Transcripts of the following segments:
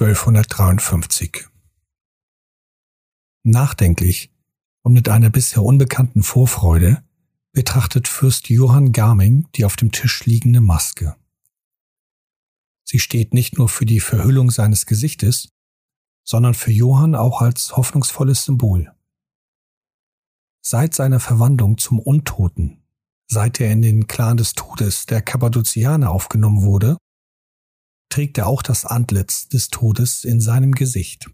Münster, Anno Domini 1253. Nachdenklich und mit einer bisher unbekannten Vorfreude betrachtet Fürst Johann Garming die auf dem Tisch liegende Maske. Sie steht nicht nur für die Verhüllung seines Gesichtes, sondern für Johann auch als hoffnungsvolles Symbol. Seit seiner Verwandlung zum Untoten, seit er in den Clan des Todes der Kappadozianer aufgenommen wurde, trägt er auch das Antlitz des Todes in seinem Gesicht.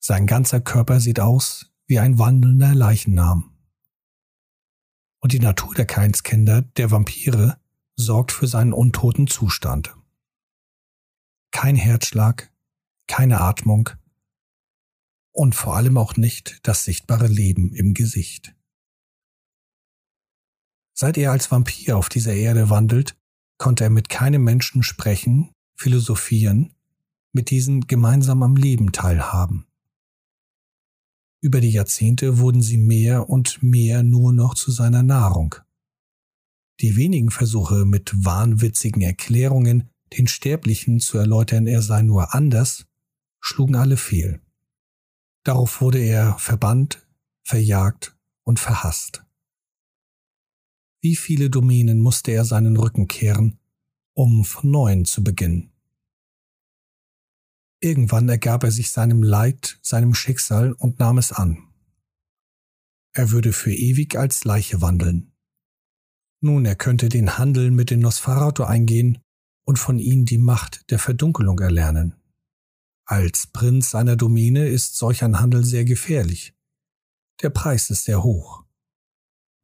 Sein ganzer Körper sieht aus wie ein wandelnder Leichennam. Und die Natur der Keinskinder, der Vampire, sorgt für seinen untoten Zustand. Kein Herzschlag, keine Atmung und vor allem auch nicht das sichtbare Leben im Gesicht. Seit er als Vampir auf dieser Erde wandelt, konnte er mit keinem Menschen sprechen, philosophieren, mit diesen gemeinsam am Leben teilhaben. Über die Jahrzehnte wurden sie mehr und mehr nur noch zu seiner Nahrung. Die wenigen Versuche mit wahnwitzigen Erklärungen, den Sterblichen zu erläutern, er sei nur anders, schlugen alle fehl. Darauf wurde er verbannt, verjagt und verhasst. Wie viele Domänen musste er seinen Rücken kehren, um von neuem zu beginnen? Irgendwann ergab er sich seinem Leid, seinem Schicksal und nahm es an. Er würde für ewig als Leiche wandeln. Nun, er könnte den Handel mit den Nosferatu eingehen und von ihnen die Macht der Verdunkelung erlernen. Als Prinz seiner Domäne ist solch ein Handel sehr gefährlich. Der Preis ist sehr hoch.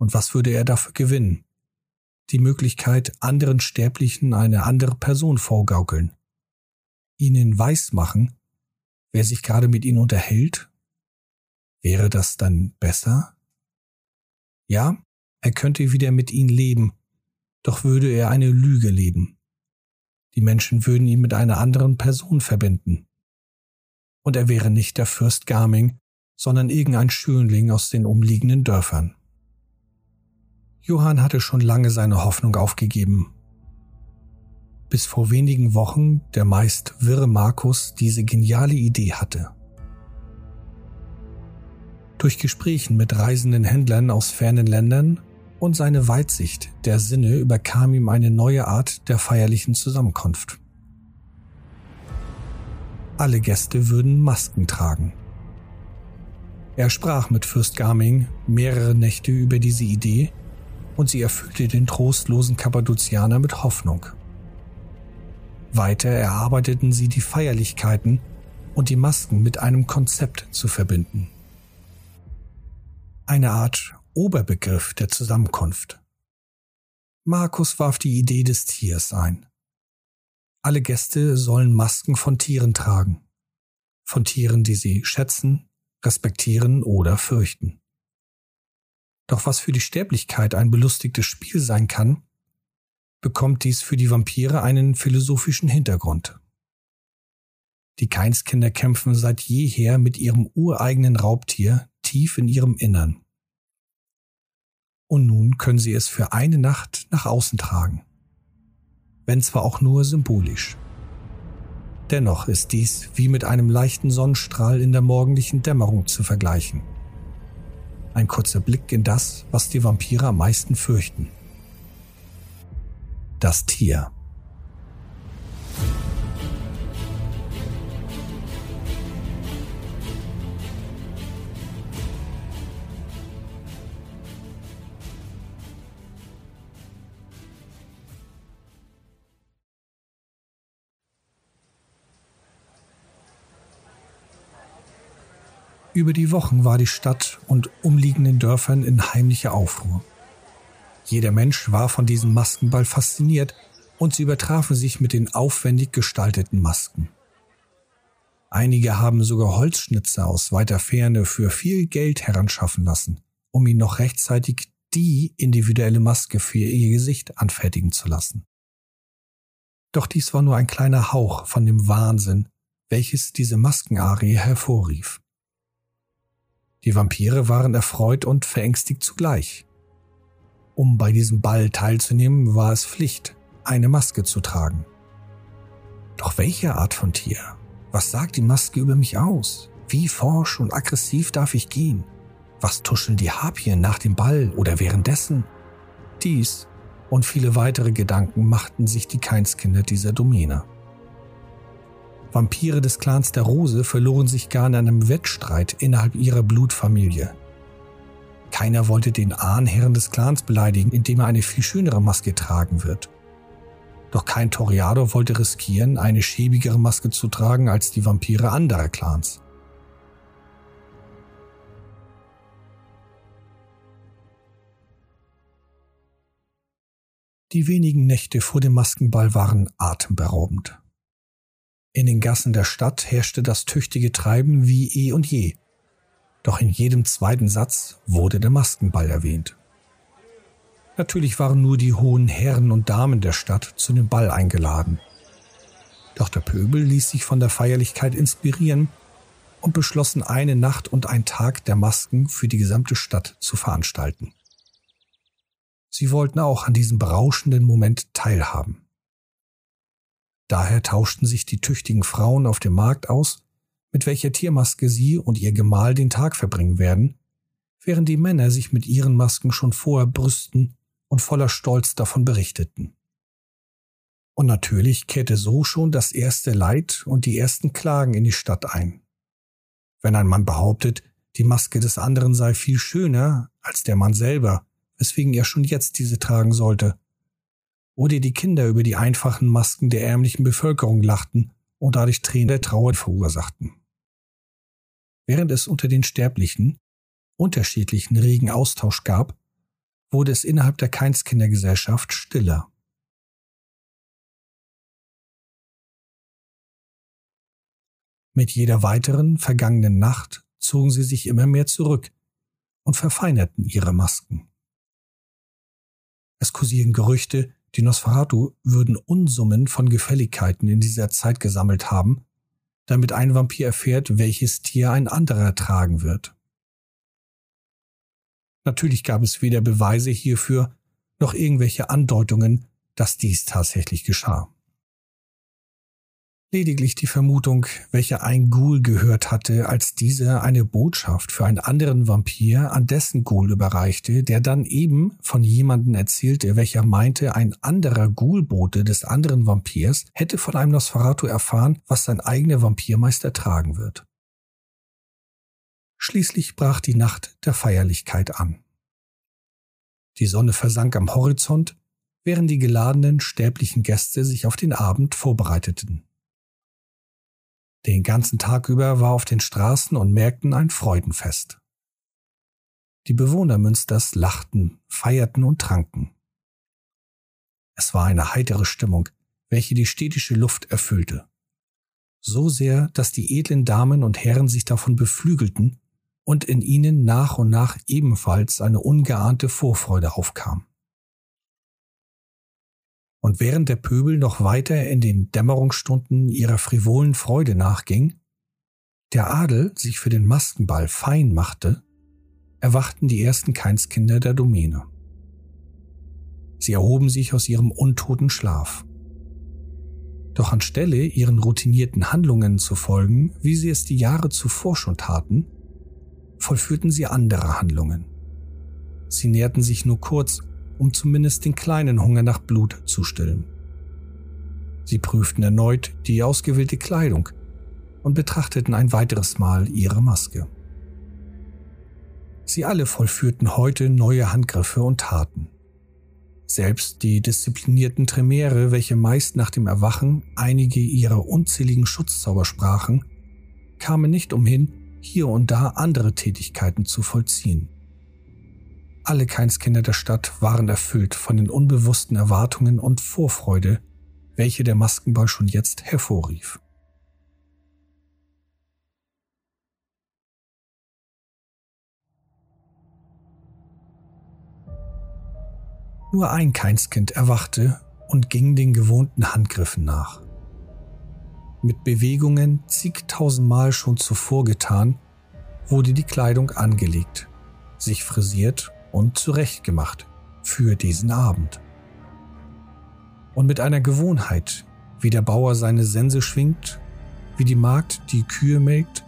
Und was würde er dafür gewinnen? Die Möglichkeit, anderen Sterblichen eine andere Person vorgaukeln. Ihnen weismachen, wer sich gerade mit ihnen unterhält? Wäre das dann besser? Ja, er könnte wieder mit ihnen leben, doch würde er eine Lüge leben. Die Menschen würden ihn mit einer anderen Person verbinden. Und er wäre nicht der Fürst Garming, sondern irgendein Schönling aus den umliegenden Dörfern. Johann hatte schon lange seine Hoffnung aufgegeben. Bis vor wenigen Wochen der meist wirre Markus diese geniale Idee hatte. Durch Gesprächen mit reisenden Händlern aus fernen Ländern und seine Weitsicht der Sinne überkam ihm eine neue Art der feierlichen Zusammenkunft. Alle Gäste würden Masken tragen. Er sprach mit Fürst Garming mehrere Nächte über diese Idee und sie erfüllte den trostlosen Kappadozianer mit Hoffnung. Weiter erarbeiteten sie die Feierlichkeiten und die Masken mit einem Konzept zu verbinden. Eine Art Oberbegriff der Zusammenkunft. Markus warf die Idee des Tiers ein. Alle Gäste sollen Masken von Tieren tragen. Von Tieren, die sie schätzen, respektieren oder fürchten. Doch was für die Sterblichkeit ein belustigtes Spiel sein kann, bekommt dies für die Vampire einen philosophischen Hintergrund. Die Keinskinder kämpfen seit jeher mit ihrem ureigenen Raubtier tief in ihrem Innern und nun können sie es für eine Nacht nach außen tragen. Wenn zwar auch nur symbolisch. Dennoch ist dies wie mit einem leichten Sonnenstrahl in der morgendlichen Dämmerung zu vergleichen. Ein kurzer Blick in das, was die Vampire am meisten fürchten. Das Tier. Über die Wochen war die Stadt und umliegenden Dörfern in heimlicher Aufruhr. Jeder Mensch war von diesem Maskenball fasziniert und sie übertrafen sich mit den aufwendig gestalteten Masken. Einige haben sogar Holzschnitzer aus weiter Ferne für viel Geld heranschaffen lassen, um ihn noch rechtzeitig die individuelle Maske für ihr Gesicht anfertigen zu lassen. Doch dies war nur ein kleiner Hauch von dem Wahnsinn, welches diese Maskenarie hervorrief. Die Vampire waren erfreut und verängstigt zugleich. Um bei diesem Ball teilzunehmen, war es Pflicht, eine Maske zu tragen. Doch welche Art von Tier? Was sagt die Maske über mich aus? Wie forsch und aggressiv darf ich gehen? Was tuscheln die Harpien nach dem Ball oder währenddessen? Dies und viele weitere Gedanken machten sich die Keinskinder dieser Domäne. Vampire des Clans der Rose verloren sich gar in einem Wettstreit innerhalb ihrer Blutfamilie. Keiner wollte den Ahnherren des Clans beleidigen, indem er eine viel schönere Maske tragen wird. Doch kein Toriador wollte riskieren, eine schäbigere Maske zu tragen als die Vampire anderer Clans. Die wenigen Nächte vor dem Maskenball waren atemberaubend. In den Gassen der Stadt herrschte das tüchtige Treiben wie eh und je. Doch in jedem zweiten Satz wurde der Maskenball erwähnt. Natürlich waren nur die hohen Herren und Damen der Stadt zu dem Ball eingeladen. Doch der Pöbel ließ sich von der Feierlichkeit inspirieren und beschlossen, eine Nacht und ein Tag der Masken für die gesamte Stadt zu veranstalten. Sie wollten auch an diesem berauschenden Moment teilhaben. Daher tauschten sich die tüchtigen Frauen auf dem Markt aus, mit welcher Tiermaske sie und ihr Gemahl den Tag verbringen werden, während die Männer sich mit ihren Masken schon vorher brüsten und voller Stolz davon berichteten. Und natürlich kehrte so schon das erste Leid und die ersten Klagen in die Stadt ein. Wenn ein Mann behauptet, die Maske des anderen sei viel schöner als der Mann selber, weswegen er schon jetzt diese tragen sollte. Oder die Kinder über die einfachen Masken der ärmlichen Bevölkerung lachten und dadurch Tränen der Trauer verursachten. Während es unter den Sterblichen unterschiedlichen regen Austausch gab, wurde es innerhalb der Keinskindergesellschaft stiller. Mit jeder weiteren vergangenen Nacht zogen sie sich immer mehr zurück und verfeinerten ihre Masken. Es kursieren Gerüchte, die Nosferatu würden Unsummen von Gefälligkeiten in dieser Zeit gesammelt haben, damit ein Vampir erfährt, welches Tier ein anderer tragen wird. Natürlich gab es weder Beweise hierfür noch irgendwelche Andeutungen, dass dies tatsächlich geschah. Lediglich die Vermutung, welche ein Ghoul gehört hatte, als dieser eine Botschaft für einen anderen Vampir an dessen Ghoul überreichte, der dann eben von jemandem erzählte, welcher meinte, ein anderer Ghoulbote des anderen Vampirs hätte von einem Nosferatu erfahren, was sein eigener Vampirmeister tragen wird. Schließlich brach die Nacht der Feierlichkeit an. Die Sonne versank am Horizont, während die geladenen stäblichen Gäste sich auf den Abend vorbereiteten. Den ganzen Tag über war auf den Straßen und Märkten ein Freudenfest. Die Bewohner Münsters lachten, feierten und tranken. Es war eine heitere Stimmung, welche die städtische Luft erfüllte. So sehr, dass die edlen Damen und Herren sich davon beflügelten und in ihnen nach und nach ebenfalls eine ungeahnte Vorfreude aufkam. Und während der Pöbel noch weiter in den Dämmerungsstunden ihrer frivolen Freude nachging, der Adel sich für den Maskenball fein machte, erwachten die ersten Keinskinder der Domäne. Sie erhoben sich aus ihrem untoten Schlaf. Doch anstelle ihren routinierten Handlungen zu folgen, wie sie es die Jahre zuvor schon taten, vollführten sie andere Handlungen. Sie näherten sich nur kurz um zumindest den kleinen Hunger nach Blut zu stillen. Sie prüften erneut die ausgewählte Kleidung und betrachteten ein weiteres Mal ihre Maske. Sie alle vollführten heute neue Handgriffe und Taten. Selbst die disziplinierten Tremere, welche meist nach dem Erwachen einige ihrer unzähligen Schutzzauber sprachen, kamen nicht umhin, hier und da andere Tätigkeiten zu vollziehen. Alle Keinskinder der Stadt waren erfüllt von den unbewussten Erwartungen und Vorfreude, welche der Maskenball schon jetzt hervorrief. Nur ein Keinskind erwachte und ging den gewohnten Handgriffen nach. Mit Bewegungen zigtausendmal schon zuvor getan, wurde die Kleidung angelegt, sich frisiert und zurechtgemacht für diesen Abend. Und mit einer Gewohnheit, wie der Bauer seine Sense schwingt, wie die Magd die Kühe melkt,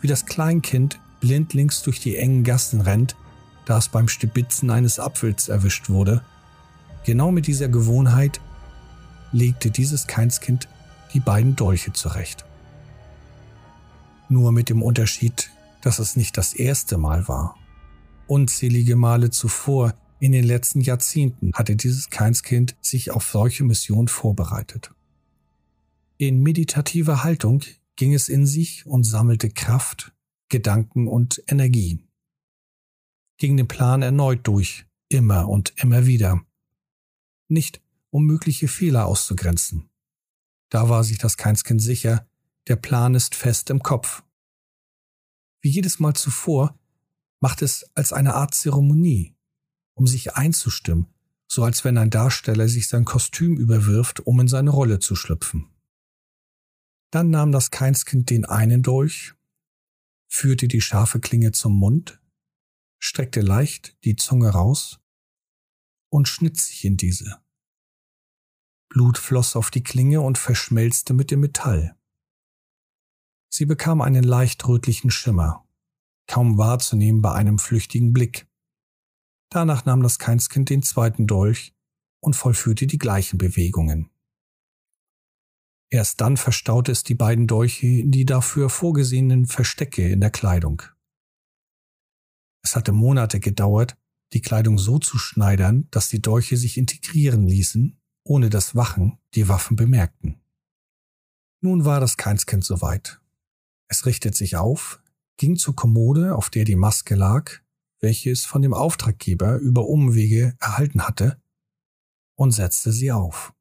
wie das Kleinkind blindlings durch die engen Gassen rennt, da es beim Stibitzen eines Apfels erwischt wurde. Genau mit dieser Gewohnheit legte dieses Keinskind die beiden Dolche zurecht. Nur mit dem Unterschied, dass es nicht das erste Mal war. Unzählige Male zuvor, in den letzten Jahrzehnten, hatte dieses Keinskind sich auf solche Mission vorbereitet. In meditativer Haltung ging es in sich und sammelte Kraft, Gedanken und Energie. Ging den Plan erneut durch, immer und immer wieder. Nicht, um mögliche Fehler auszugrenzen. Da war sich das Keinskind sicher, der Plan ist fest im Kopf. Wie jedes Mal zuvor macht es als eine Art Zeremonie, um sich einzustimmen, so als wenn ein Darsteller sich sein Kostüm überwirft, um in seine Rolle zu schlüpfen. Dann nahm das Keinskind den einen Dolch, führte die scharfe Klinge zum Mund, streckte leicht die Zunge raus und schnitt sich in diese. Blut floss auf die Klinge und verschmelzte mit dem Metall. Sie bekam einen leicht rötlichen Schimmer, kaum wahrzunehmen bei einem flüchtigen Blick. Danach nahm das Keinskind den zweiten Dolch und vollführte die gleichen Bewegungen. Erst dann verstaute es die beiden Dolche in die dafür vorgesehenen Verstecke in der Kleidung. Es hatte Monate gedauert, die Kleidung so zu schneidern, dass die Dolche sich integrieren ließen, ohne dass Wachen die Waffen bemerkten. Nun war das Keinskind soweit. Es richtet sich auf, ging zur Kommode, auf der die Maske lag, welche es von dem Auftraggeber über Umwege erhalten hatte, und setzte sie auf.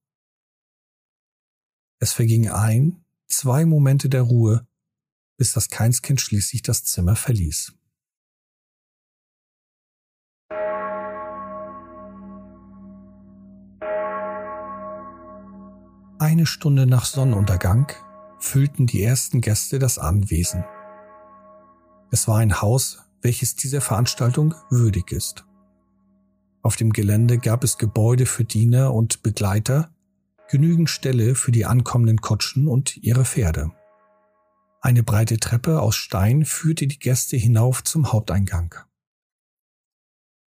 Es verging ein, zwei Momente der Ruhe, bis das Keinskind schließlich das Zimmer verließ. Eine Stunde nach Sonnenuntergang füllten die ersten Gäste das Anwesen. Es war ein Haus, welches dieser Veranstaltung würdig ist. Auf dem Gelände gab es Gebäude für Diener und Begleiter, genügend Stelle für die ankommenden Kutschen und ihre Pferde. Eine breite Treppe aus Stein führte die Gäste hinauf zum Haupteingang.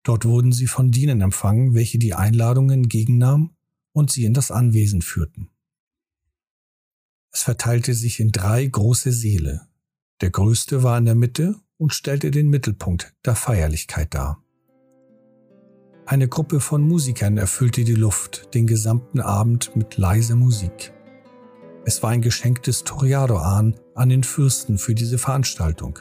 Dort wurden sie von Dienern empfangen, welche die Einladungen entgegennahmen und sie in das Anwesen führten. Es verteilte sich in drei große Säle. Der größte war in der Mitte und stellte den Mittelpunkt der Feierlichkeit dar. Eine Gruppe von Musikern erfüllte die Luft den gesamten Abend mit leiser Musik. Es war ein Geschenk des Toriado-Ahn an den Fürsten für diese Veranstaltung.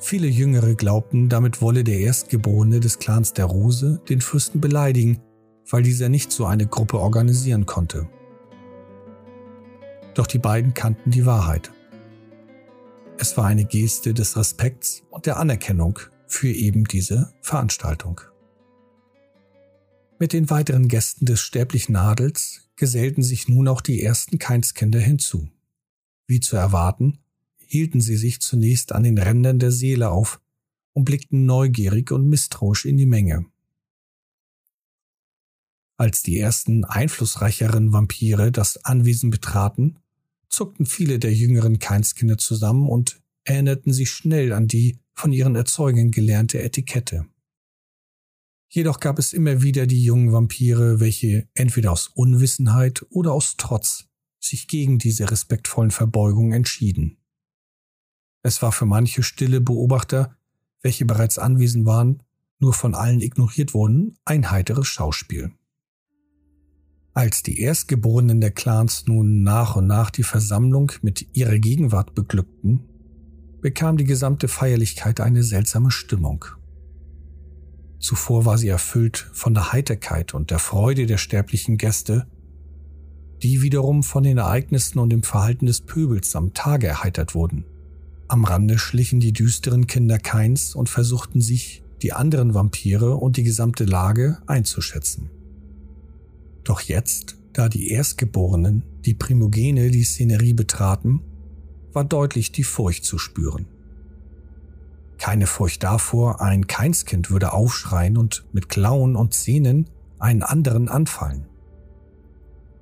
Viele Jüngere glaubten, damit wolle der Erstgeborene des Clans der Rose den Fürsten beleidigen, weil dieser nicht so eine Gruppe organisieren konnte. Doch die beiden kannten die Wahrheit. Es war eine Geste des Respekts und der Anerkennung für eben diese Veranstaltung. Mit den weiteren Gästen des sterblichen Adels gesellten sich nun auch die ersten Keinskinder hinzu. Wie zu erwarten, hielten sie sich zunächst an den Rändern der Seele auf und blickten neugierig und misstrauisch in die Menge. Als die ersten einflussreicheren Vampire das Anwesen betraten, zuckten viele der jüngeren Keinskinder zusammen und erinnerten sich schnell an die von ihren Erzeugern gelernte Etikette. Jedoch gab es immer wieder die jungen Vampire, welche entweder aus Unwissenheit oder aus Trotz sich gegen diese respektvollen Verbeugungen entschieden. Es war für manche stille Beobachter, welche bereits anwesend waren, nur von allen ignoriert wurden, ein heiteres Schauspiel. Als die Erstgeborenen der Clans nun nach und nach die Versammlung mit ihrer Gegenwart beglückten, bekam die gesamte Feierlichkeit eine seltsame Stimmung. Zuvor war sie erfüllt von der Heiterkeit und der Freude der sterblichen Gäste, die wiederum von den Ereignissen und dem Verhalten des Pöbels am Tage erheitert wurden. Am Rande schlichen die düsteren Kinder Keins und versuchten sich, die anderen Vampire und die gesamte Lage einzuschätzen. Doch jetzt, da die Erstgeborenen, die Primogene, die Szenerie betraten, war deutlich die Furcht zu spüren. Keine Furcht davor, ein Keinskind würde aufschreien und mit Klauen und Zähnen einen anderen anfallen.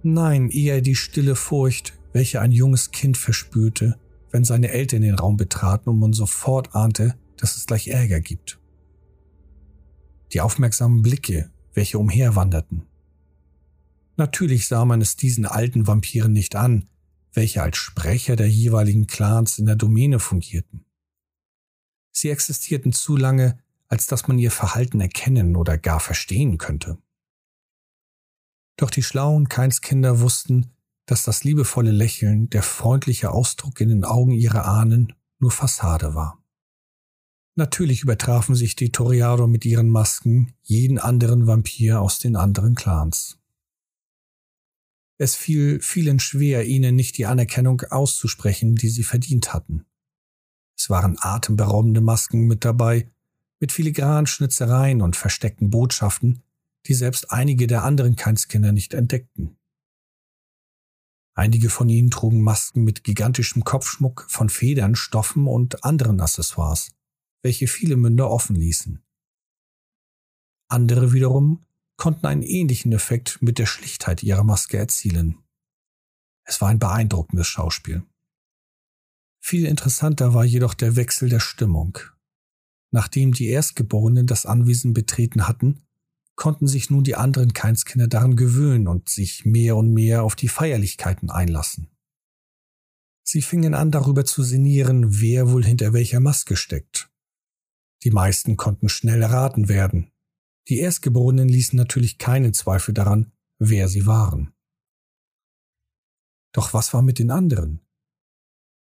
Nein, eher die stille Furcht, welche ein junges Kind verspürte, wenn seine Eltern den Raum betraten und man sofort ahnte, dass es gleich Ärger gibt. Die aufmerksamen Blicke, welche umherwanderten. Natürlich sah man es diesen alten Vampiren nicht an, welche als Sprecher der jeweiligen Clans in der Domäne fungierten. Sie existierten zu lange, als dass man ihr Verhalten erkennen oder gar verstehen könnte. Doch die schlauen Keinskinder wussten, dass das liebevolle Lächeln, der freundliche Ausdruck in den Augen ihrer Ahnen nur Fassade war. Natürlich übertrafen sich die Toriado mit ihren Masken jeden anderen Vampir aus den anderen Clans. Es fiel vielen schwer, ihnen nicht die Anerkennung auszusprechen, die sie verdient hatten. Es waren atemberaubende Masken mit dabei, mit filigranen Schnitzereien und versteckten Botschaften, die selbst einige der anderen Keinskinder nicht entdeckten. Einige von ihnen trugen Masken mit gigantischem Kopfschmuck von Federn, Stoffen und anderen Accessoires, welche viele Münder offen ließen. Andere wiederum konnten einen ähnlichen Effekt mit der Schlichtheit ihrer Maske erzielen. Es war ein beeindruckendes Schauspiel. Viel interessanter war jedoch der Wechsel der Stimmung. Nachdem die Erstgeborenen das Anwesen betreten hatten, konnten sich nun die anderen Keinskinder daran gewöhnen und sich mehr und mehr auf die Feierlichkeiten einlassen. Sie fingen an darüber zu sinnieren, wer wohl hinter welcher Maske steckt. Die meisten konnten schnell erraten werden. Die Erstgeborenen ließen natürlich keinen Zweifel daran, wer sie waren. Doch was war mit den anderen?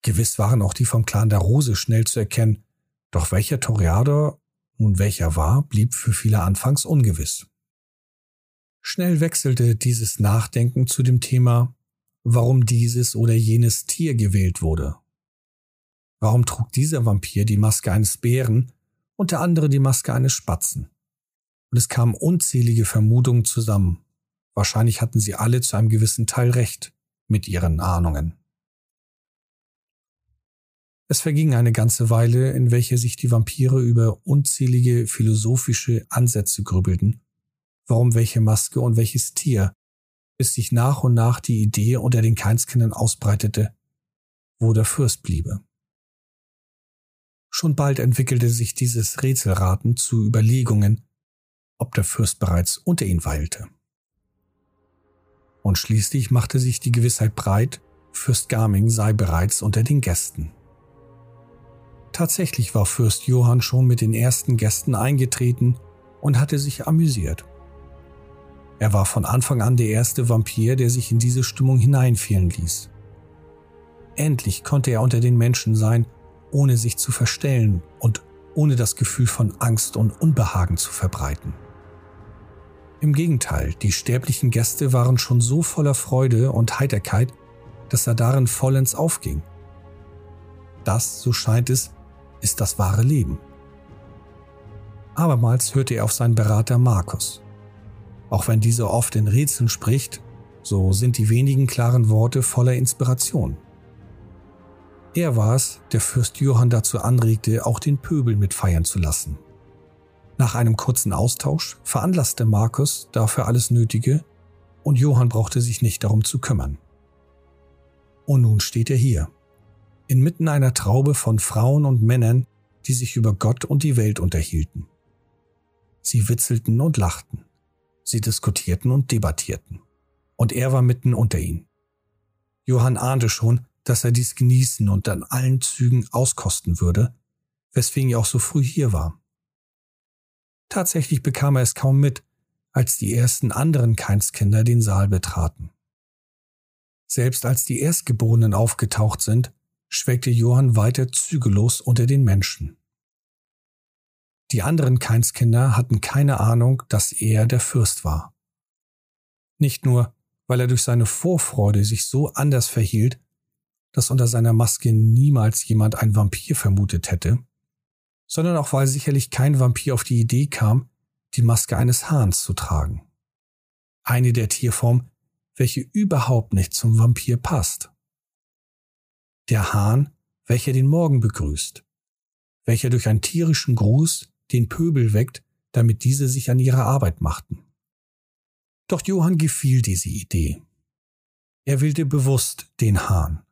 Gewiss waren auch die vom Clan der Rose schnell zu erkennen, doch welcher Toreador nun welcher war, blieb für viele anfangs ungewiss. Schnell wechselte dieses Nachdenken zu dem Thema, warum dieses oder jenes Tier gewählt wurde. Warum trug dieser Vampir die Maske eines Bären und der andere die Maske eines Spatzen? Und es kamen unzählige Vermutungen zusammen. Wahrscheinlich hatten sie alle zu einem gewissen Teil recht mit ihren Ahnungen. Es verging eine ganze Weile, in welcher sich die Vampire über unzählige philosophische Ansätze grübelten, warum welche Maske und welches Tier, bis sich nach und nach die Idee unter den Keinskindern ausbreitete, wo der Fürst bliebe. Schon bald entwickelte sich dieses Rätselraten zu Überlegungen, ob der Fürst bereits unter ihnen weilte. Und schließlich machte sich die Gewissheit breit, Fürst Garming sei bereits unter den Gästen. Tatsächlich war Fürst Johann schon mit den ersten Gästen eingetreten und hatte sich amüsiert. Er war von Anfang an der erste Vampir, der sich in diese Stimmung hineinfielen ließ. Endlich konnte er unter den Menschen sein, ohne sich zu verstellen und ohne das Gefühl von Angst und Unbehagen zu verbreiten. Im Gegenteil, die sterblichen Gäste waren schon so voller Freude und Heiterkeit, dass er darin vollends aufging. Das, so scheint es, ist das wahre Leben. Abermals hörte er auf seinen Berater Markus. Auch wenn dieser oft in Rätseln spricht, so sind die wenigen klaren Worte voller Inspiration. Er war es, der Fürst Johann dazu anregte, auch den Pöbel mitfeiern zu lassen. Nach einem kurzen Austausch veranlasste Markus dafür alles Nötige und Johann brauchte sich nicht darum zu kümmern. Und nun steht er hier, inmitten einer Traube von Frauen und Männern, die sich über Gott und die Welt unterhielten. Sie witzelten und lachten. Sie diskutierten und debattierten. Und er war mitten unter ihnen. Johann ahnte schon, dass er dies genießen und an allen Zügen auskosten würde, weswegen er auch so früh hier war. Tatsächlich bekam er es kaum mit, als die ersten anderen Keinskinder den Saal betraten. Selbst als die Erstgeborenen aufgetaucht sind, schwelgte Johann weiter zügellos unter den Menschen. Die anderen Keinskinder hatten keine Ahnung, dass er der Fürst war. Nicht nur, weil er durch seine Vorfreude sich so anders verhielt, dass unter seiner Maske niemals jemand ein Vampir vermutet hätte, sondern auch weil sicherlich kein Vampir auf die Idee kam, die Maske eines Hahns zu tragen. Eine der Tierformen, welche überhaupt nicht zum Vampir passt der Hahn, welcher den Morgen begrüßt, welcher durch einen tierischen Gruß den Pöbel weckt, damit diese sich an ihre Arbeit machten. Doch Johann gefiel diese Idee. Er wählte bewusst den Hahn.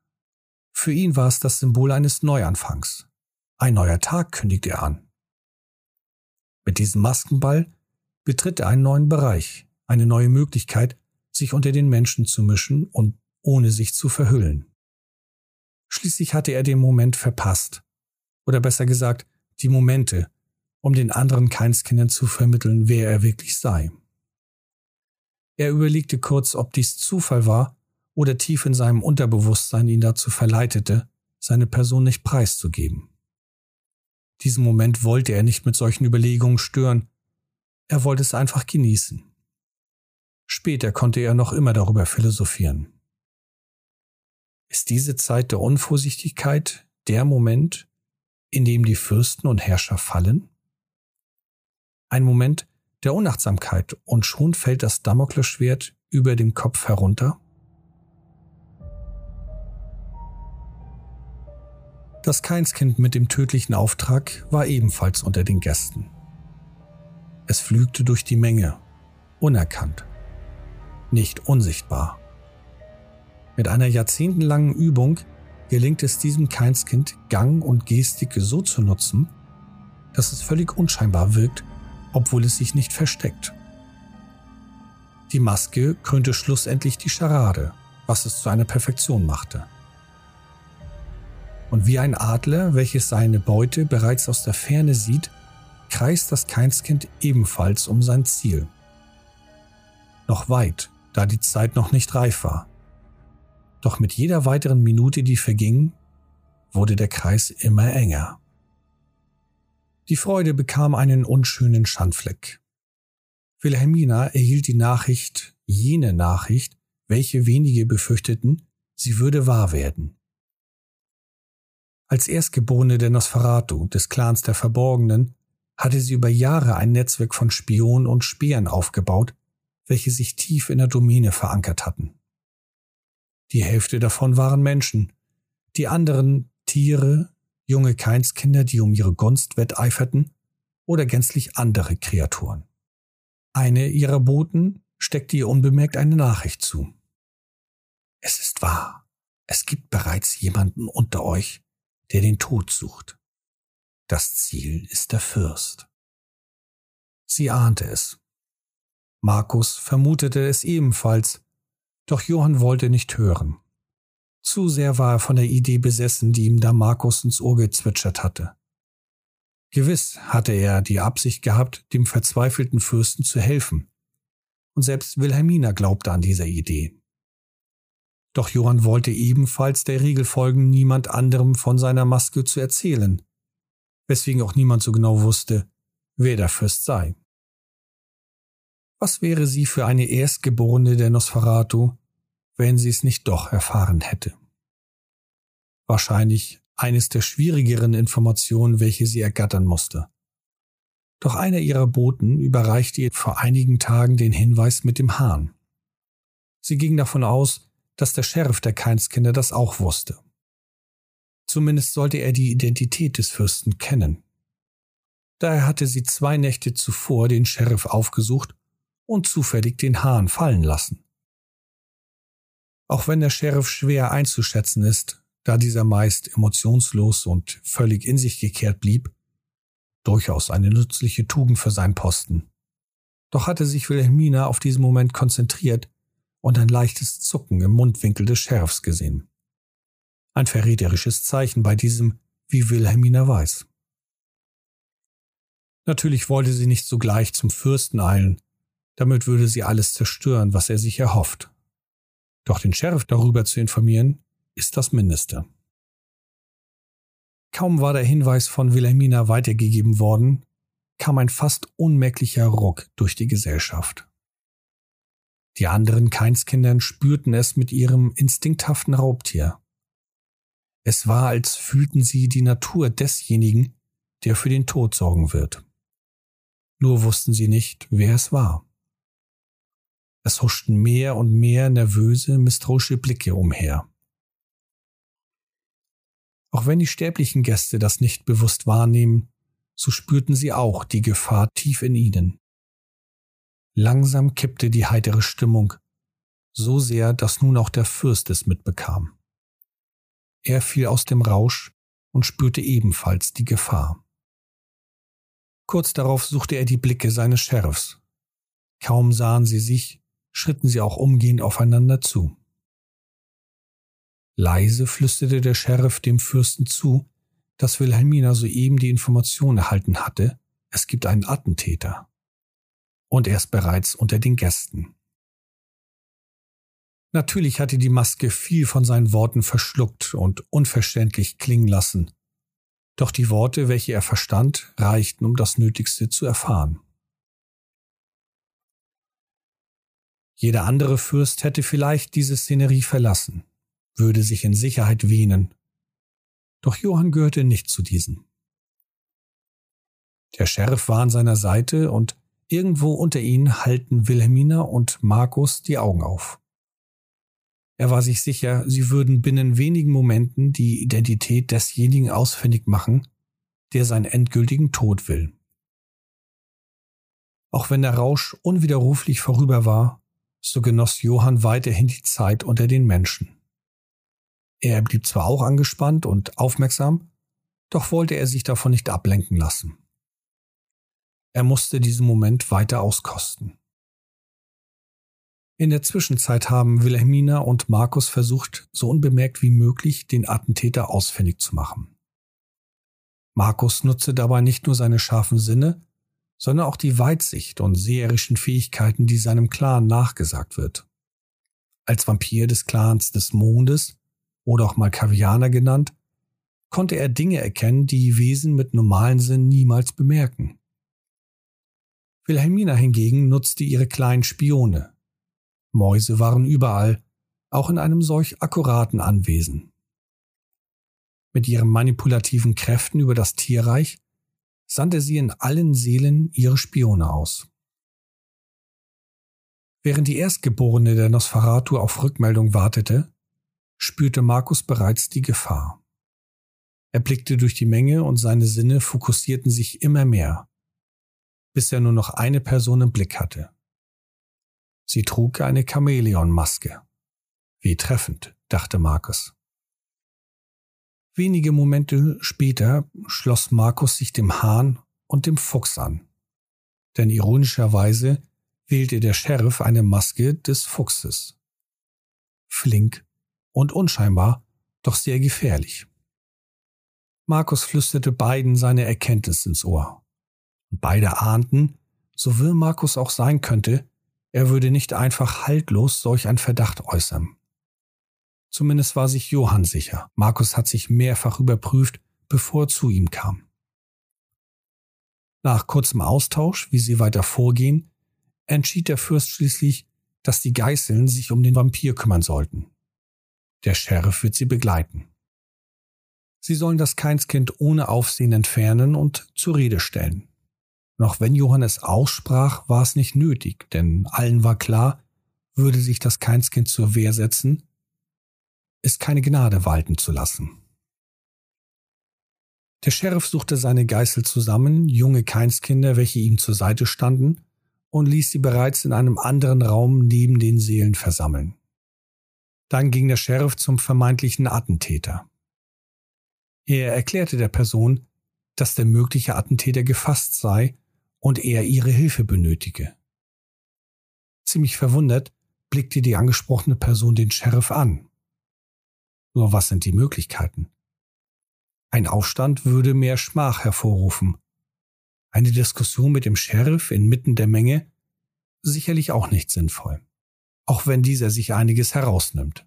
Für ihn war es das Symbol eines Neuanfangs. Ein neuer Tag kündigt er an. Mit diesem Maskenball betritt er einen neuen Bereich, eine neue Möglichkeit, sich unter den Menschen zu mischen und ohne sich zu verhüllen. Schließlich hatte er den Moment verpasst, oder besser gesagt, die Momente, um den anderen Keinskindern zu vermitteln, wer er wirklich sei. Er überlegte kurz, ob dies Zufall war oder tief in seinem Unterbewusstsein ihn dazu verleitete, seine Person nicht preiszugeben. Diesen Moment wollte er nicht mit solchen Überlegungen stören, er wollte es einfach genießen. Später konnte er noch immer darüber philosophieren. Ist diese Zeit der Unvorsichtigkeit der Moment, in dem die Fürsten und Herrscher fallen? Ein Moment der Unachtsamkeit und schon fällt das Damoklesschwert über dem Kopf herunter? Das Keinskind mit dem tödlichen Auftrag war ebenfalls unter den Gästen. Es flügte durch die Menge, unerkannt, nicht unsichtbar. Mit einer jahrzehntelangen Übung gelingt es diesem Keinskind, Gang und Gestik so zu nutzen, dass es völlig unscheinbar wirkt, obwohl es sich nicht versteckt. Die Maske krönte schlussendlich die Scharade, was es zu einer Perfektion machte. Und wie ein Adler, welches seine Beute bereits aus der Ferne sieht, kreist das Keinskind ebenfalls um sein Ziel. Noch weit, da die Zeit noch nicht reif war. Doch mit jeder weiteren Minute, die verging, wurde der Kreis immer enger. Die Freude bekam einen unschönen Schandfleck. Wilhelmina erhielt die Nachricht, jene Nachricht, welche wenige befürchteten, sie würde wahr werden. Als Erstgeborene der Nosferatu, des Clans der Verborgenen, hatte sie über Jahre ein Netzwerk von Spionen und Spähern aufgebaut, welche sich tief in der Domäne verankert hatten. Die Hälfte davon waren Menschen, die anderen Tiere, junge Keinskinder, die um ihre Gunst wetteiferten, oder gänzlich andere Kreaturen. Eine ihrer Boten steckte ihr unbemerkt eine Nachricht zu. Es ist wahr, es gibt bereits jemanden unter euch, der den Tod sucht. Das Ziel ist der Fürst. Sie ahnte es. Markus vermutete es ebenfalls, doch Johann wollte nicht hören. Zu sehr war er von der Idee besessen, die ihm da Markus ins Ohr gezwitschert hatte. Gewiss hatte er die Absicht gehabt, dem verzweifelten Fürsten zu helfen. Und selbst Wilhelmina glaubte an dieser Idee. Doch Johann wollte ebenfalls der Regel folgen, niemand anderem von seiner Maske zu erzählen, weswegen auch niemand so genau wusste, wer der Fürst sei. Was wäre sie für eine Erstgeborene der Nosferatu, wenn sie es nicht doch erfahren hätte? Wahrscheinlich eines der schwierigeren Informationen, welche sie ergattern musste. Doch einer ihrer Boten überreichte ihr vor einigen Tagen den Hinweis mit dem Hahn. Sie ging davon aus, dass der Sheriff der Keinskinder das auch wusste. Zumindest sollte er die Identität des Fürsten kennen. Daher hatte sie zwei Nächte zuvor den Sheriff aufgesucht und zufällig den Hahn fallen lassen. Auch wenn der Sheriff schwer einzuschätzen ist, da dieser meist emotionslos und völlig in sich gekehrt blieb, durchaus eine nützliche Tugend für seinen Posten. Doch hatte sich Wilhelmina auf diesen Moment konzentriert und ein leichtes Zucken im Mundwinkel des Sheriffs gesehen. Ein verräterisches Zeichen bei diesem, wie Wilhelmina weiß. Natürlich wollte sie nicht sogleich zum Fürsten eilen, damit würde sie alles zerstören, was er sich erhofft. Doch den Sheriff darüber zu informieren, ist das Mindeste. Kaum war der Hinweis von Wilhelmina weitergegeben worden, kam ein fast unmerklicher Ruck durch die Gesellschaft. Die anderen Keinskindern spürten es mit ihrem instinkthaften Raubtier. Es war, als fühlten sie die Natur desjenigen, der für den Tod sorgen wird. Nur wussten sie nicht, wer es war. Es huschten mehr und mehr nervöse, misstrauische Blicke umher. Auch wenn die sterblichen Gäste das nicht bewusst wahrnehmen, so spürten sie auch die Gefahr tief in ihnen. Langsam kippte die heitere Stimmung, so sehr, dass nun auch der Fürst es mitbekam. Er fiel aus dem Rausch und spürte ebenfalls die Gefahr. Kurz darauf suchte er die Blicke seines Sheriffs. Kaum sahen sie sich, schritten sie auch umgehend aufeinander zu. Leise flüsterte der Sheriff dem Fürsten zu, dass Wilhelmina soeben die Information erhalten hatte, es gibt einen Attentäter. Und er ist bereits unter den Gästen. Natürlich hatte die Maske viel von seinen Worten verschluckt und unverständlich klingen lassen. Doch die Worte, welche er verstand, reichten, um das Nötigste zu erfahren. Jeder andere Fürst hätte vielleicht diese Szenerie verlassen, würde sich in Sicherheit wähnen. Doch Johann gehörte nicht zu diesen. Der Sheriff war an seiner Seite und irgendwo unter ihnen halten Wilhelmina und Markus die Augen auf. Er war sich sicher, sie würden binnen wenigen Momenten die Identität desjenigen ausfindig machen, der seinen endgültigen Tod will. Auch wenn der Rausch unwiderruflich vorüber war, so genoss Johann weiterhin die Zeit unter den Menschen. Er blieb zwar auch angespannt und aufmerksam, doch wollte er sich davon nicht ablenken lassen. Er musste diesen Moment weiter auskosten. In der Zwischenzeit haben Wilhelmina und Markus versucht, so unbemerkt wie möglich den Attentäter ausfindig zu machen. Markus nutzte dabei nicht nur seine scharfen Sinne, sondern auch die Weitsicht und seherischen Fähigkeiten, die seinem Clan nachgesagt wird. Als Vampir des Clans des Mondes oder auch mal Kavianer genannt, konnte er Dinge erkennen, die Wesen mit normalen Sinn niemals bemerken. Wilhelmina hingegen nutzte ihre kleinen Spione, Mäuse waren überall, auch in einem solch akkuraten Anwesen. Mit ihren manipulativen Kräften über das Tierreich sandte sie in allen Seelen ihre Spione aus. Während die Erstgeborene der Nosferatu auf Rückmeldung wartete, spürte Markus bereits die Gefahr. Er blickte durch die Menge und seine Sinne fokussierten sich immer mehr, bis er nur noch eine Person im Blick hatte. Sie trug eine Chamäleonmaske. Wie treffend, dachte Markus. Wenige Momente später schloss Markus sich dem Hahn und dem Fuchs an. Denn ironischerweise wählte der Sheriff eine Maske des Fuchses. Flink und unscheinbar, doch sehr gefährlich. Markus flüsterte beiden seine Erkenntnis ins Ohr. Beide ahnten, so will Markus auch sein könnte, er würde nicht einfach haltlos solch einen Verdacht äußern. Zumindest war sich Johann sicher. Markus hat sich mehrfach überprüft, bevor er zu ihm kam. Nach kurzem Austausch, wie sie weiter vorgehen, entschied der Fürst schließlich, dass die Geißeln sich um den Vampir kümmern sollten. Der Sheriff wird sie begleiten. Sie sollen das Keinskind ohne Aufsehen entfernen und zur Rede stellen. Noch wenn Johannes aussprach, war es nicht nötig, denn allen war klar, würde sich das Keinskind zur Wehr setzen, ist keine Gnade walten zu lassen. Der Sheriff suchte seine Geißel zusammen, junge Keinskinder, welche ihm zur Seite standen, und ließ sie bereits in einem anderen Raum neben den Seelen versammeln. Dann ging der Sheriff zum vermeintlichen Attentäter. Er erklärte der Person, dass der mögliche Attentäter gefasst sei und er ihre Hilfe benötige. Ziemlich verwundert blickte die angesprochene Person den Sheriff an. Nur was sind die Möglichkeiten? Ein Aufstand würde mehr Schmach hervorrufen. Eine Diskussion mit dem Sheriff inmitten der Menge sicherlich auch nicht sinnvoll, auch wenn dieser sich einiges herausnimmt.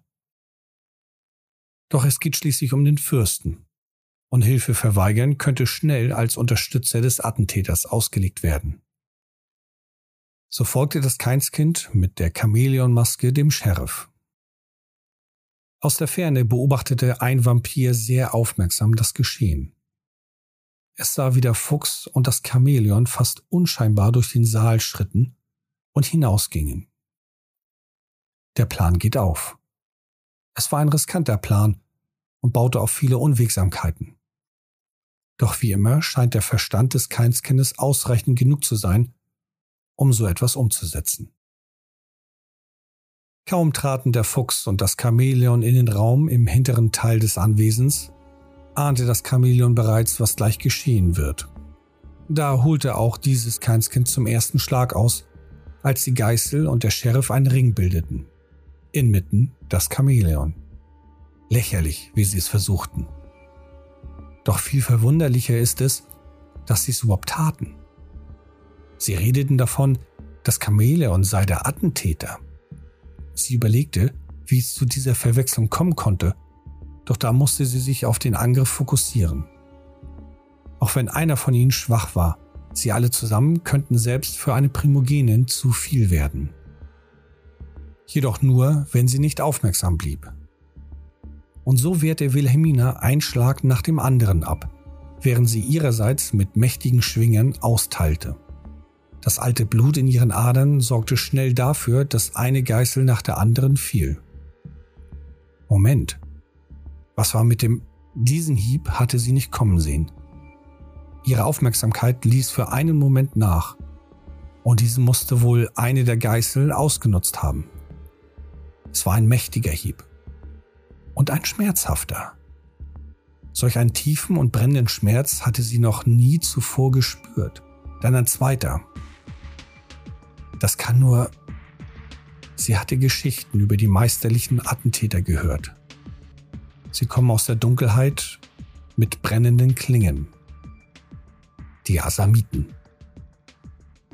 Doch es geht schließlich um den Fürsten, und Hilfe verweigern könnte schnell als Unterstützer des Attentäters ausgelegt werden. So folgte das Keinskind mit der Chamäleonmaske dem Sheriff. Aus der Ferne beobachtete ein Vampir sehr aufmerksam das Geschehen. Es sah wie der Fuchs und das Chamäleon fast unscheinbar durch den Saal schritten und hinausgingen. Der Plan geht auf. Es war ein riskanter Plan und baute auf viele Unwegsamkeiten. Doch wie immer scheint der Verstand des Keinskindes ausreichend genug zu sein, um so etwas umzusetzen. Kaum traten der Fuchs und das Chamäleon in den Raum im hinteren Teil des Anwesens, ahnte das Chamäleon bereits, was gleich geschehen wird. Da holte auch dieses Keinskind zum ersten Schlag aus, als die Geißel und der Sheriff einen Ring bildeten. Inmitten das Chamäleon. Lächerlich, wie sie es versuchten. Doch viel verwunderlicher ist es, dass sie es überhaupt taten. Sie redeten davon, das Chamäleon sei der Attentäter. Sie überlegte, wie es zu dieser Verwechslung kommen konnte, doch da musste sie sich auf den Angriff fokussieren. Auch wenn einer von ihnen schwach war, sie alle zusammen könnten selbst für eine Primogenin zu viel werden. Jedoch nur, wenn sie nicht aufmerksam blieb. Und so wehrte Wilhelmina ein Schlag nach dem anderen ab, während sie ihrerseits mit mächtigen Schwingen austeilte. Das alte Blut in ihren Adern sorgte schnell dafür, dass eine Geißel nach der anderen fiel. Moment. Was war mit dem... Diesen Hieb hatte sie nicht kommen sehen. Ihre Aufmerksamkeit ließ für einen Moment nach. Und diesen musste wohl eine der Geißel ausgenutzt haben. Es war ein mächtiger Hieb. Und ein schmerzhafter. Solch einen tiefen und brennenden Schmerz hatte sie noch nie zuvor gespürt. Dann ein zweiter, das kann nur... Sie hatte Geschichten über die meisterlichen Attentäter gehört. Sie kommen aus der Dunkelheit mit brennenden Klingen. Die Asamiten.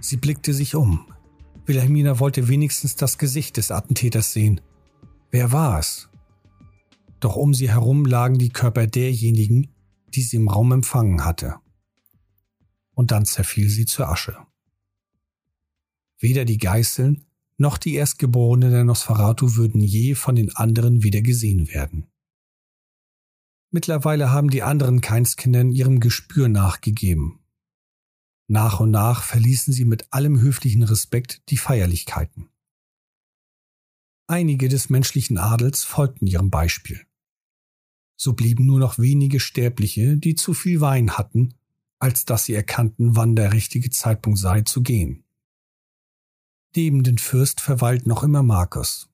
Sie blickte sich um. Wilhelmina wollte wenigstens das Gesicht des Attentäters sehen. Wer war es? Doch um sie herum lagen die Körper derjenigen, die sie im Raum empfangen hatte. Und dann zerfiel sie zur Asche. Weder die Geißeln noch die Erstgeborene der Nosferatu würden je von den anderen wieder gesehen werden. Mittlerweile haben die anderen Keinskindern ihrem Gespür nachgegeben. Nach und nach verließen sie mit allem höflichen Respekt die Feierlichkeiten. Einige des menschlichen Adels folgten ihrem Beispiel. So blieben nur noch wenige Sterbliche, die zu viel Wein hatten, als dass sie erkannten, wann der richtige Zeitpunkt sei zu gehen. Neben den Fürst verweilt noch immer Markus.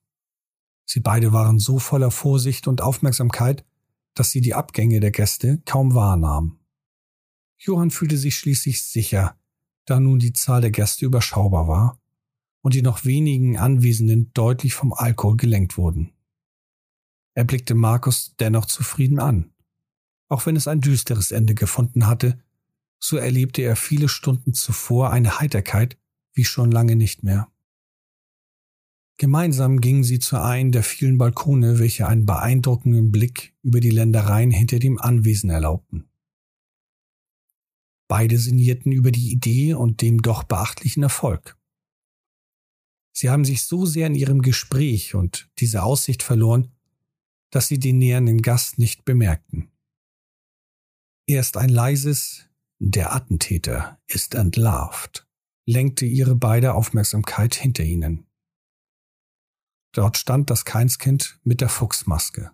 Sie beide waren so voller Vorsicht und Aufmerksamkeit, dass sie die Abgänge der Gäste kaum wahrnahmen. Johann fühlte sich schließlich sicher, da nun die Zahl der Gäste überschaubar war und die noch wenigen Anwesenden deutlich vom Alkohol gelenkt wurden. Er blickte Markus dennoch zufrieden an. Auch wenn es ein düsteres Ende gefunden hatte, so erlebte er viele Stunden zuvor eine Heiterkeit wie schon lange nicht mehr. Gemeinsam gingen sie zu einem der vielen Balkone, welche einen beeindruckenden Blick über die Ländereien hinter dem Anwesen erlaubten. Beide sinnierten über die Idee und dem doch beachtlichen Erfolg. Sie haben sich so sehr in ihrem Gespräch und dieser Aussicht verloren, dass sie den nähernden Gast nicht bemerkten. Erst ein leises Der Attentäter ist entlarvt lenkte ihre beide Aufmerksamkeit hinter ihnen. Dort stand das Keinskind mit der Fuchsmaske.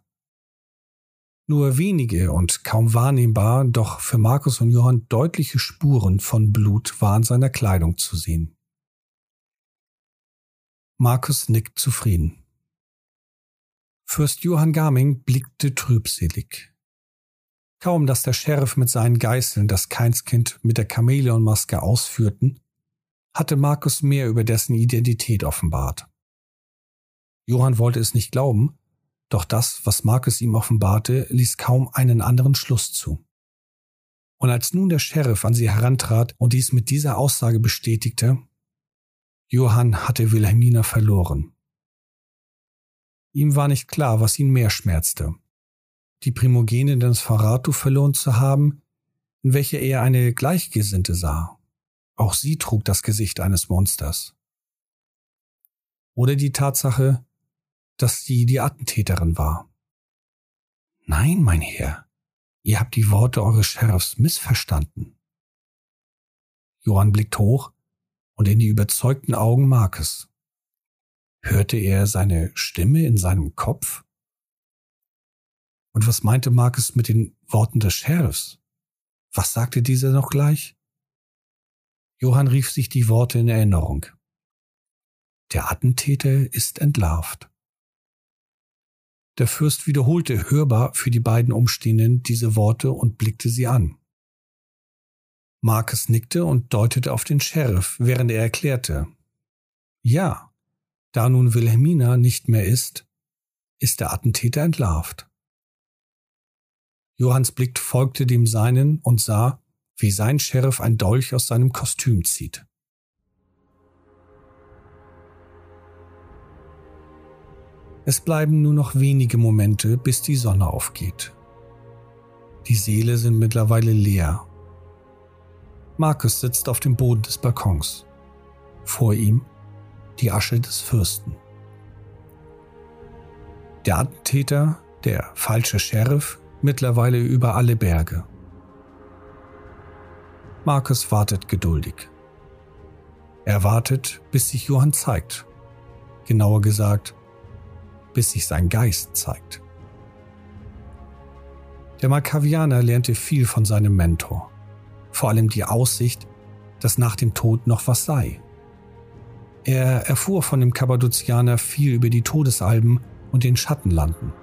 Nur wenige und kaum wahrnehmbar, doch für Markus und Johann deutliche Spuren von Blut waren seiner Kleidung zu sehen. Markus nickt zufrieden. Fürst Johann Garming blickte trübselig. Kaum, dass der Sheriff mit seinen Geißeln das Keinskind mit der Chamäleonmaske ausführten, hatte Markus mehr über dessen Identität offenbart. Johann wollte es nicht glauben, doch das, was Markus ihm offenbarte, ließ kaum einen anderen Schluss zu. Und als nun der Sheriff an sie herantrat und dies mit dieser Aussage bestätigte, Johann hatte Wilhelmina verloren. Ihm war nicht klar, was ihn mehr schmerzte. Die Primogene des Faratu verloren zu haben, in welcher er eine Gleichgesinnte sah. Auch sie trug das Gesicht eines Monsters. Oder die Tatsache, dass sie die Attentäterin war. Nein, mein Herr, ihr habt die Worte eures Sheriffs missverstanden. Johann blickt hoch und in die überzeugten Augen Markes. Hörte er seine Stimme in seinem Kopf? Und was meinte Marcus mit den Worten des Sheriffs? Was sagte dieser noch gleich? Johann rief sich die Worte in Erinnerung. Der Attentäter ist entlarvt. Der Fürst wiederholte hörbar für die beiden Umstehenden diese Worte und blickte sie an. Marcus nickte und deutete auf den Sheriff, während er erklärte, ja, da nun Wilhelmina nicht mehr ist, ist der Attentäter entlarvt. Johanns Blick folgte dem seinen und sah, wie sein Sheriff ein Dolch aus seinem Kostüm zieht. Es bleiben nur noch wenige Momente, bis die Sonne aufgeht. Die Seele sind mittlerweile leer. Markus sitzt auf dem Boden des Balkons. Vor ihm die Asche des Fürsten. Der Attentäter, der falsche Sheriff, mittlerweile über alle Berge. Markus wartet geduldig. Er wartet, bis sich Johann zeigt. Genauer gesagt, bis sich sein Geist zeigt. Der Malkavianer lernte viel von seinem Mentor. Vor allem die Aussicht, dass nach dem Tod noch was sei. Er erfuhr von dem Kappadozianer viel über die Todesalben und den Schattenlanden.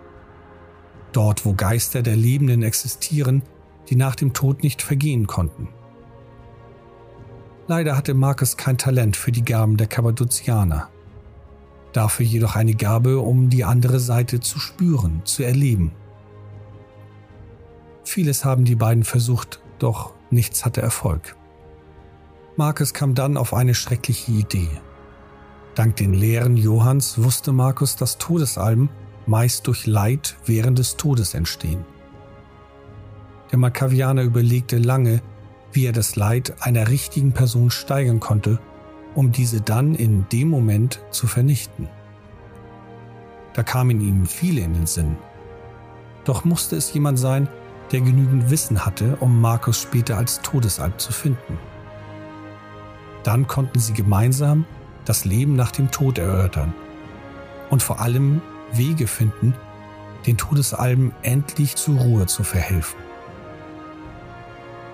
Dort, wo Geister der Lebenden existieren, die nach dem Tod nicht vergehen konnten. Leider hatte Marcus kein Talent für die Gaben der Kappadozianer. Dafür jedoch eine Gabe, um die andere Seite zu spüren, zu erleben. Vieles haben die beiden versucht, doch nichts hatte Erfolg. Marcus kam dann auf eine schreckliche Idee. Dank den Lehren Johanns wusste Markus, dass Todesalben meist durch Leid während des Todes entstehen. Der Makavianer überlegte lange, wie er das Leid einer richtigen Person steigern konnte, um diese dann in dem Moment zu vernichten. Da kamen ihm viele in den Sinn. Doch musste es jemand sein, der genügend Wissen hatte, um Markus später als Todesalb zu finden. Dann konnten sie gemeinsam das Leben nach dem Tod erörtern und vor allem Wege finden, den Todesalben endlich zur Ruhe zu verhelfen.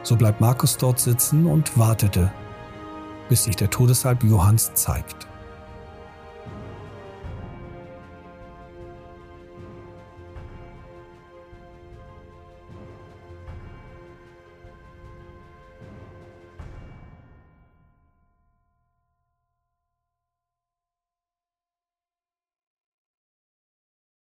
So bleibt Markus dort sitzen und wartete, bis sich der Todesalb Johanns zeigt.